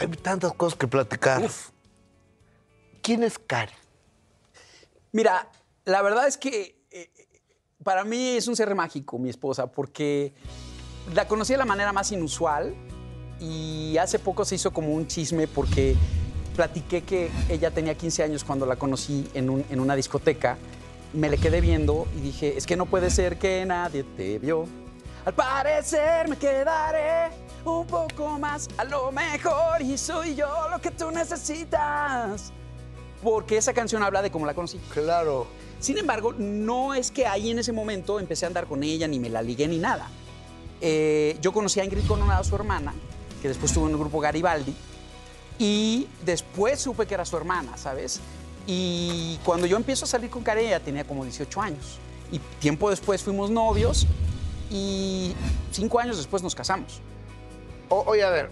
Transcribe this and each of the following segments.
Hay tantas cosas que platicar. Uf. ¿Quién es Karen? Mira, la verdad es que eh, para mí es un ser mágico, mi esposa, porque la conocí de la manera más inusual y hace poco se hizo como un chisme porque platiqué que ella tenía 15 años cuando la conocí en, un- en una discoteca. Me le quedé viendo y dije, es que no puede ser que nadie te vio. Al parecer me quedaré un poco más a lo mejor y soy yo lo que tú necesitas. Porque esa canción habla de cómo la conocí. Claro. Sin embargo, no es que ahí en ese momento empecé a andar con ella, ni me la ligué, ni nada. Eh, yo conocí a Ingrid Coronado, su hermana, que después estuvo en el grupo Garibaldi, y después supe que era su hermana, ¿sabes? Y cuando yo empiezo a salir con Karen, ella tenía como 18 años. Y tiempo después fuimos novios y cinco años después nos casamos. O- oye, a ver.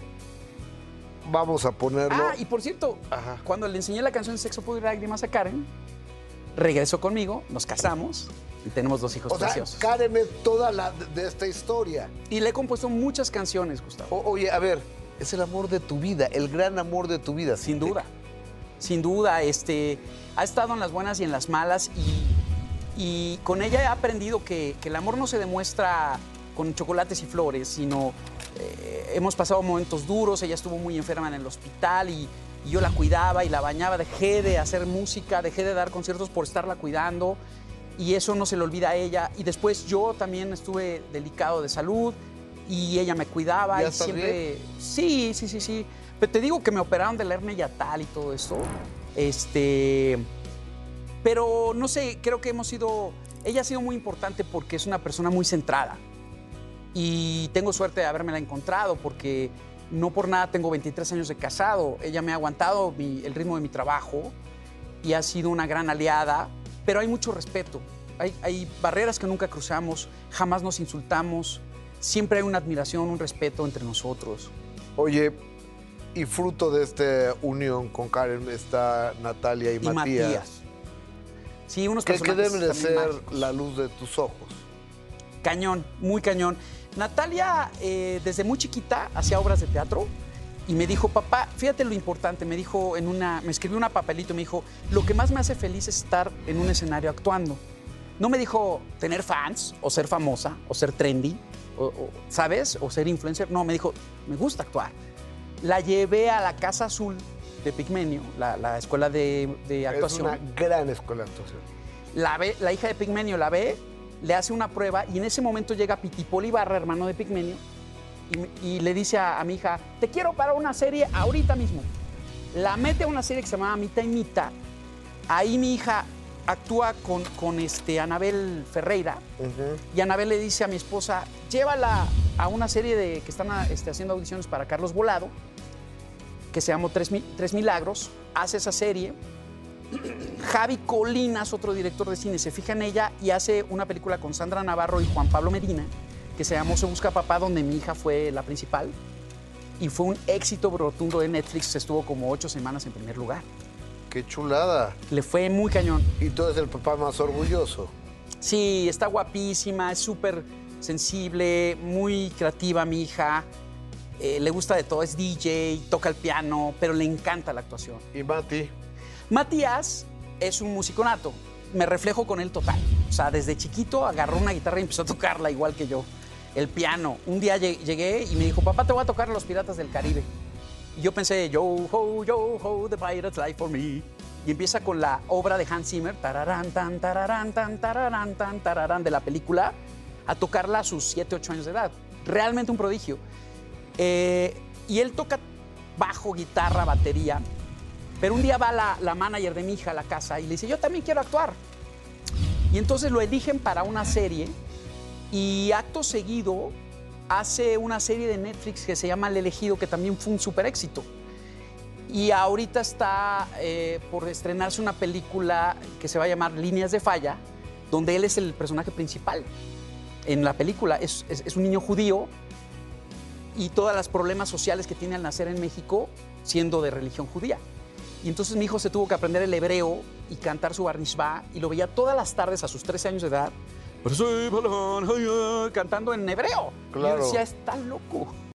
Vamos a ponerlo. Ah, y por cierto, Ajá. cuando le enseñé la canción Sexo, Pudor y Lágrimas a Karen, regresó conmigo, nos casamos y tenemos dos hijos o sea, preciosos. Karen es toda la de, de esta historia. Y le he compuesto muchas canciones, Gustavo. O- oye, a ver, es el amor de tu vida, el gran amor de tu vida. Sin duda. Sin duda, este, ha estado en las buenas y en las malas y, y con ella he aprendido que, que el amor no se demuestra con chocolates y flores, sino eh, hemos pasado momentos duros, ella estuvo muy enferma en el hospital y, y yo la cuidaba y la bañaba, dejé de hacer música, dejé de dar conciertos por estarla cuidando y eso no se le olvida a ella. Y después yo también estuve delicado de salud y ella me cuidaba ¿Ya y siempre... Sí, sí, sí, sí. Pero te digo que me operaron de la hernia yatal y todo esto. Este... Pero no sé, creo que hemos sido... Ella ha sido muy importante porque es una persona muy centrada. Y tengo suerte de habérmela encontrado porque no por nada tengo 23 años de casado. Ella me ha aguantado mi- el ritmo de mi trabajo y ha sido una gran aliada, pero hay mucho respeto. Hay, hay barreras que nunca cruzamos, jamás nos insultamos, siempre hay una admiración, un respeto entre nosotros. Oye, y fruto de esta unión con Karen está Natalia y, Y Matías. Matías. Sí, unos Que, deben de ser mágicos. la luz de tus ojos. Cañón, muy cañón. Natalia, eh, desde muy chiquita, hacía obras de teatro y me dijo, papá, fíjate lo importante, me dijo en una, me escribió una papelito me dijo, lo que más me hace feliz es estar en un escenario actuando. No me dijo tener fans o ser famosa o ser trendy, o- o, ¿sabes? O ser influencer. No, me dijo, me gusta actuar. La llevé a la Casa Azul de Pigmenio, la, la escuela de, de actuación Es una gran escuela de actuación. la, ve, la hija de Pigmenio la ve, le hace una prueba y en ese momento llega Pitipol Ibarra, hermano de Pigmenio, y, le dice a, a mi hija, te quiero para una serie ahorita mismo. La mete a una serie que se llamaba Mita y Mita. Ahí mi hija actúa con, con este, Anabel Ferreira y Anabel le dice a mi esposa, llévala a una serie de, que están este, haciendo audiciones para Carlos Volado, que se llama Tres, Tres Milagros, hace esa serie. Javi Colinas, otro director de cine, se fija en ella y hace una película con Sandra Navarro y Juan Pablo Medina, que se llamó Se Busca Papá, donde mi hija fue la principal. Y fue un éxito rotundo de Netflix, estuvo como ocho semanas en primer lugar. Qué chulada. Le fue muy cañón. Y tú eres el papá más orgulloso. Sí, está guapísima, es súper sensible, muy creativa mi hija. Eh, le gusta de todo, es DJ, toca el piano, pero le encanta la actuación. Y Mati, Matías es un músico nato. Me reflejo con él total. O sea, desde chiquito agarró una guitarra y empezó a tocarla igual que yo. El piano. Un día lle- llegué y me dijo, papá, te voy a tocar los Piratas del Caribe. Y yo pensé, yo ho, yo the pirates lie for me. Y empieza con la obra de Hans Zimmer, tararán, tan, tararán, tan, tararán, tan, tararán, de la película, a tocarla a sus 7, 8 años de edad. Realmente un prodigio. Eh, y él toca bajo, guitarra, batería. Pero un día va la, manager de mi hija a la casa y le dice, yo también quiero actuar. Y entonces lo eligen para una serie y acto seguido hace una serie de Netflix que se llama El elegido, que también fue un super éxito. Y ahorita está eh, por estrenarse una película que se va a llamar Líneas de Falla, donde él es el personaje principal en la película. Es, un niño judío y todos los problemas sociales que tiene al nacer en México siendo de religión judía. Y entonces mi hijo se tuvo que aprender el hebreo y cantar su barnishbá y lo veía todas las tardes a sus 13 años de edad cantando en hebreo. Y yo decía, está loco.